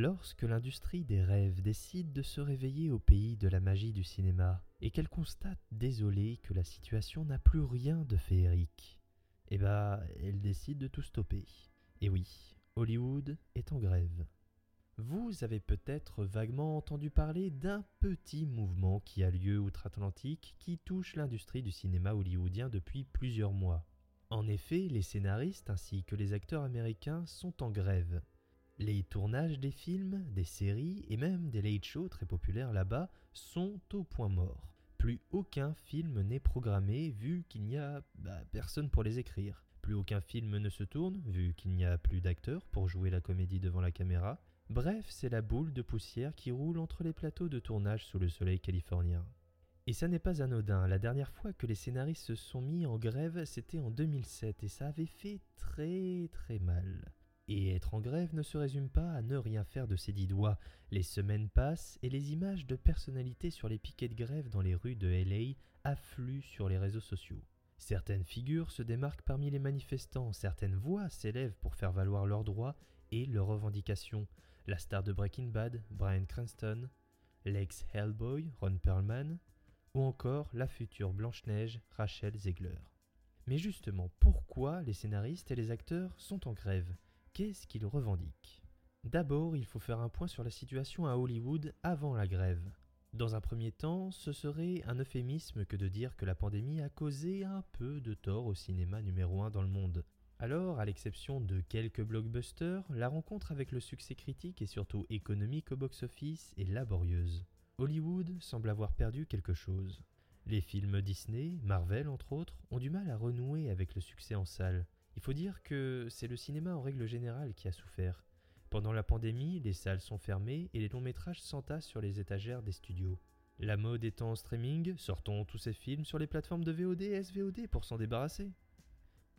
Lorsque l'industrie des rêves décide de se réveiller au pays de la magie du cinéma et qu'elle constate désolée que la situation n'a plus rien de féerique, eh bah, elle décide de tout stopper. Et oui, Hollywood est en grève. Vous avez peut-être vaguement entendu parler d'un petit mouvement qui a lieu outre-Atlantique qui touche l'industrie du cinéma hollywoodien depuis plusieurs mois. En effet, les scénaristes ainsi que les acteurs américains sont en grève les tournages des films, des séries et même des late shows très populaires là-bas sont au point mort. Plus aucun film n'est programmé vu qu'il n'y a bah, personne pour les écrire. Plus aucun film ne se tourne vu qu'il n'y a plus d'acteurs pour jouer la comédie devant la caméra. Bref, c'est la boule de poussière qui roule entre les plateaux de tournage sous le soleil californien. Et ça n'est pas anodin, la dernière fois que les scénaristes se sont mis en grève, c'était en 2007 et ça avait fait très très mal. Et être en grève ne se résume pas à ne rien faire de ses dix doigts. Les semaines passent et les images de personnalités sur les piquets de grève dans les rues de LA affluent sur les réseaux sociaux. Certaines figures se démarquent parmi les manifestants, certaines voix s'élèvent pour faire valoir leurs droits et leurs revendications. La star de Breaking Bad, Brian Cranston, l'ex Hellboy, Ron Perlman, ou encore la future Blanche-Neige, Rachel Zegler. Mais justement, pourquoi les scénaristes et les acteurs sont en grève? Qu'est-ce qu'ils revendiquent D'abord, il faut faire un point sur la situation à Hollywood avant la grève. Dans un premier temps, ce serait un euphémisme que de dire que la pandémie a causé un peu de tort au cinéma numéro 1 dans le monde. Alors, à l'exception de quelques blockbusters, la rencontre avec le succès critique et surtout économique au box-office est laborieuse. Hollywood semble avoir perdu quelque chose. Les films Disney, Marvel entre autres, ont du mal à renouer avec le succès en salle. Il faut dire que c'est le cinéma en règle générale qui a souffert. Pendant la pandémie, les salles sont fermées et les longs métrages s'entassent sur les étagères des studios. La mode étant en streaming, sortons tous ces films sur les plateformes de VOD et SVOD pour s'en débarrasser.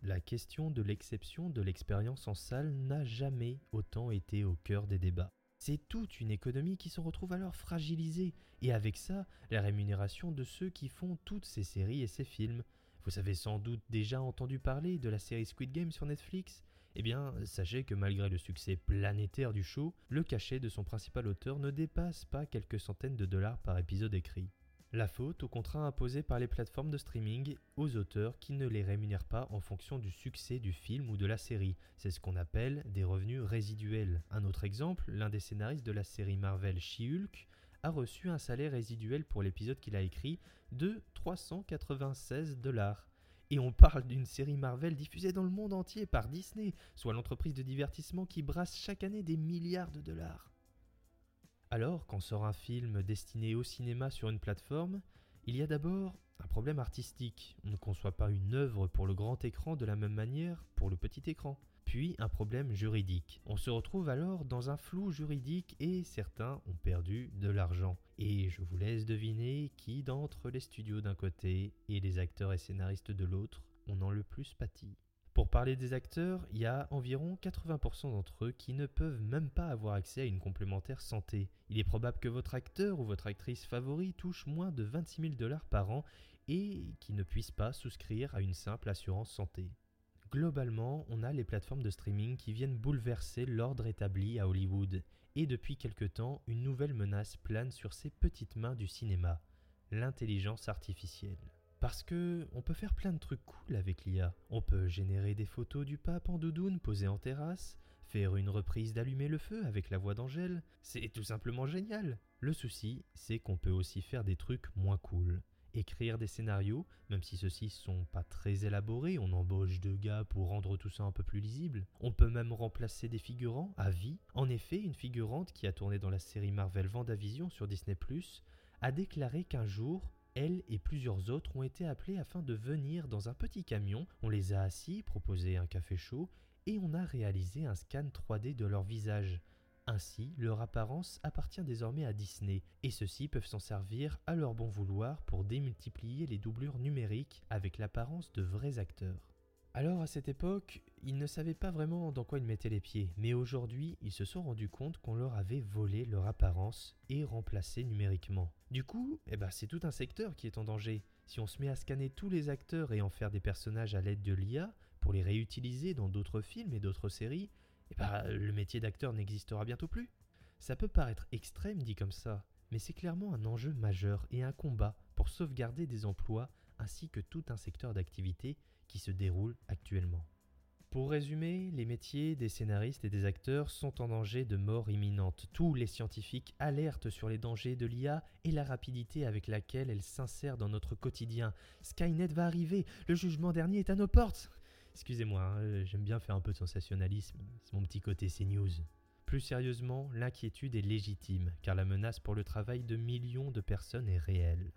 La question de l'exception de l'expérience en salle n'a jamais autant été au cœur des débats. C'est toute une économie qui se retrouve alors fragilisée, et avec ça, la rémunération de ceux qui font toutes ces séries et ces films, vous avez sans doute déjà entendu parler de la série Squid Game sur Netflix eh bien, sachez que malgré le succès planétaire du show, le cachet de son principal auteur ne dépasse pas quelques centaines de dollars par épisode écrit. La faute au contrat imposé par les plateformes de streaming aux auteurs qui ne les rémunèrent pas en fonction du succès du film ou de la série. C'est ce qu'on appelle des revenus résiduels. Un autre exemple, l'un des scénaristes de la série Marvel She-Hulk a reçu un salaire résiduel pour l'épisode qu'il a écrit de 396 dollars. Et on parle d'une série Marvel diffusée dans le monde entier par Disney, soit l'entreprise de divertissement qui brasse chaque année des milliards de dollars. Alors, quand sort un film destiné au cinéma sur une plateforme, il y a d'abord un problème artistique. On ne conçoit pas une œuvre pour le grand écran de la même manière pour le petit écran puis un problème juridique. On se retrouve alors dans un flou juridique et certains ont perdu de l'argent. Et je vous laisse deviner qui d'entre les studios d'un côté et les acteurs et scénaristes de l'autre en ont le plus pâti. Pour parler des acteurs, il y a environ 80% d'entre eux qui ne peuvent même pas avoir accès à une complémentaire santé. Il est probable que votre acteur ou votre actrice favori touche moins de 26 000 dollars par an et qui ne puisse pas souscrire à une simple assurance santé. Globalement, on a les plateformes de streaming qui viennent bouleverser l'ordre établi à Hollywood, et depuis quelque temps, une nouvelle menace plane sur ces petites mains du cinéma, l'intelligence artificielle. Parce que on peut faire plein de trucs cool avec l'IA. On peut générer des photos du pape en doudoune posé en terrasse, faire une reprise d'Allumer le feu avec la voix d'Angèle, c'est tout simplement génial. Le souci, c'est qu'on peut aussi faire des trucs moins cool écrire des scénarios, même si ceux-ci sont pas très élaborés, on embauche deux gars pour rendre tout ça un peu plus lisible. On peut même remplacer des figurants à vie. En effet, une figurante qui a tourné dans la série Marvel Vendavision sur Disney+, a déclaré qu'un jour, elle et plusieurs autres ont été appelés afin de venir dans un petit camion, on les a assis, proposé un café chaud, et on a réalisé un scan 3D de leur visage. Ainsi, leur apparence appartient désormais à Disney, et ceux-ci peuvent s'en servir à leur bon vouloir pour démultiplier les doublures numériques avec l'apparence de vrais acteurs. Alors à cette époque, ils ne savaient pas vraiment dans quoi ils mettaient les pieds, mais aujourd'hui, ils se sont rendus compte qu'on leur avait volé leur apparence et remplacé numériquement. Du coup, eh ben, c'est tout un secteur qui est en danger. Si on se met à scanner tous les acteurs et en faire des personnages à l'aide de l'IA pour les réutiliser dans d'autres films et d'autres séries, eh ben, le métier d'acteur n'existera bientôt plus. Ça peut paraître extrême dit comme ça, mais c'est clairement un enjeu majeur et un combat pour sauvegarder des emplois ainsi que tout un secteur d'activité qui se déroule actuellement. Pour résumer, les métiers des scénaristes et des acteurs sont en danger de mort imminente. Tous les scientifiques alertent sur les dangers de l'IA et la rapidité avec laquelle elle s'insère dans notre quotidien. Skynet va arriver, le jugement dernier est à nos portes. Excusez-moi, hein, j'aime bien faire un peu de sensationnalisme, c'est mon petit côté CNews. Plus sérieusement, l'inquiétude est légitime, car la menace pour le travail de millions de personnes est réelle.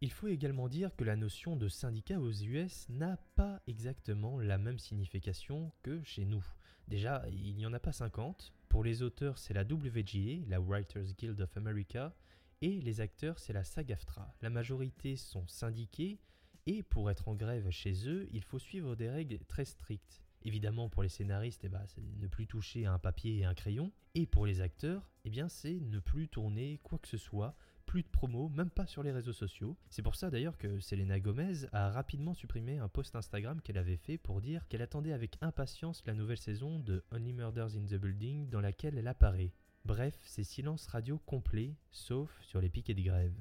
Il faut également dire que la notion de syndicat aux US n'a pas exactement la même signification que chez nous. Déjà, il n'y en a pas 50. Pour les auteurs, c'est la WGA, la Writers Guild of America, et les acteurs, c'est la SAG-AFTRA. La majorité sont syndiqués, et pour être en grève chez eux, il faut suivre des règles très strictes. Évidemment, pour les scénaristes, eh ben, c'est ne plus toucher à un papier et un crayon. Et pour les acteurs, eh c'est ne plus tourner quoi que ce soit plus de promos, même pas sur les réseaux sociaux. C'est pour ça d'ailleurs que Selena Gomez a rapidement supprimé un post Instagram qu'elle avait fait pour dire qu'elle attendait avec impatience la nouvelle saison de Only Murders in the Building dans laquelle elle apparaît. Bref, c'est silence radio complet, sauf sur les piquets de grève.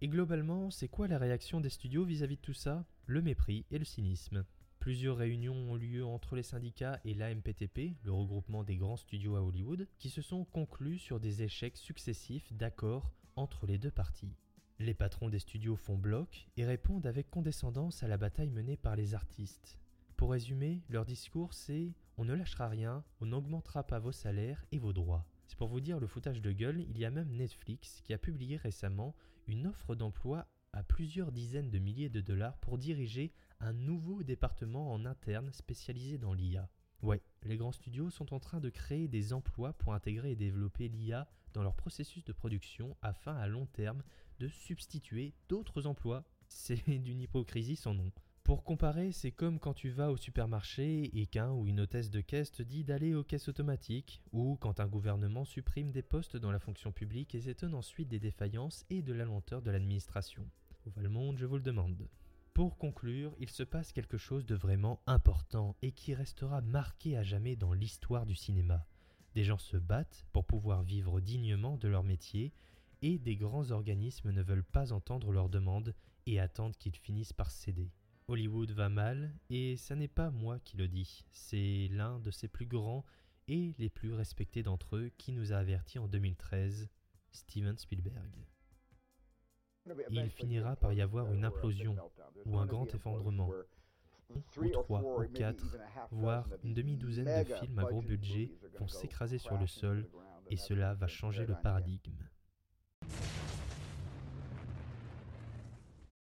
Et globalement, c'est quoi la réaction des studios vis-à-vis -vis de tout ça? Le mépris et le cynisme. Plusieurs réunions ont lieu entre les syndicats et l'AMPTP, le regroupement des grands studios à Hollywood, qui se sont conclus sur des échecs successifs d'accords entre les deux parties. Les patrons des studios font bloc et répondent avec condescendance à la bataille menée par les artistes. Pour résumer, leur discours c'est on ne lâchera rien, on n'augmentera pas vos salaires et vos droits. C'est pour vous dire le foutage de gueule, il y a même Netflix qui a publié récemment une offre d'emploi à plusieurs dizaines de milliers de dollars pour diriger un nouveau département en interne spécialisé dans l'IA. Ouais, les grands studios sont en train de créer des emplois pour intégrer et développer l'IA dans leur processus de production afin à long terme de substituer d'autres emplois. C'est d'une hypocrisie sans nom. Pour comparer, c'est comme quand tu vas au supermarché et qu'un ou une hôtesse de caisse te dit d'aller aux caisses automatiques, ou quand un gouvernement supprime des postes dans la fonction publique et s'étonne ensuite des défaillances et de la lenteur de l'administration. Où va le monde, je vous le demande. Pour conclure, il se passe quelque chose de vraiment important et qui restera marqué à jamais dans l'histoire du cinéma. Des gens se battent pour pouvoir vivre dignement de leur métier et des grands organismes ne veulent pas entendre leurs demandes et attendent qu'ils finissent par céder. Hollywood va mal et ça n'est pas moi qui le dis, c'est l'un de ses plus grands et les plus respectés d'entre eux qui nous a avertis en 2013, Steven Spielberg. Il finira par y avoir une implosion ou un grand effondrement ou trois, ou quatre, voire une demi-douzaine de films à gros budget vont s'écraser sur le sol et cela va changer le paradigme.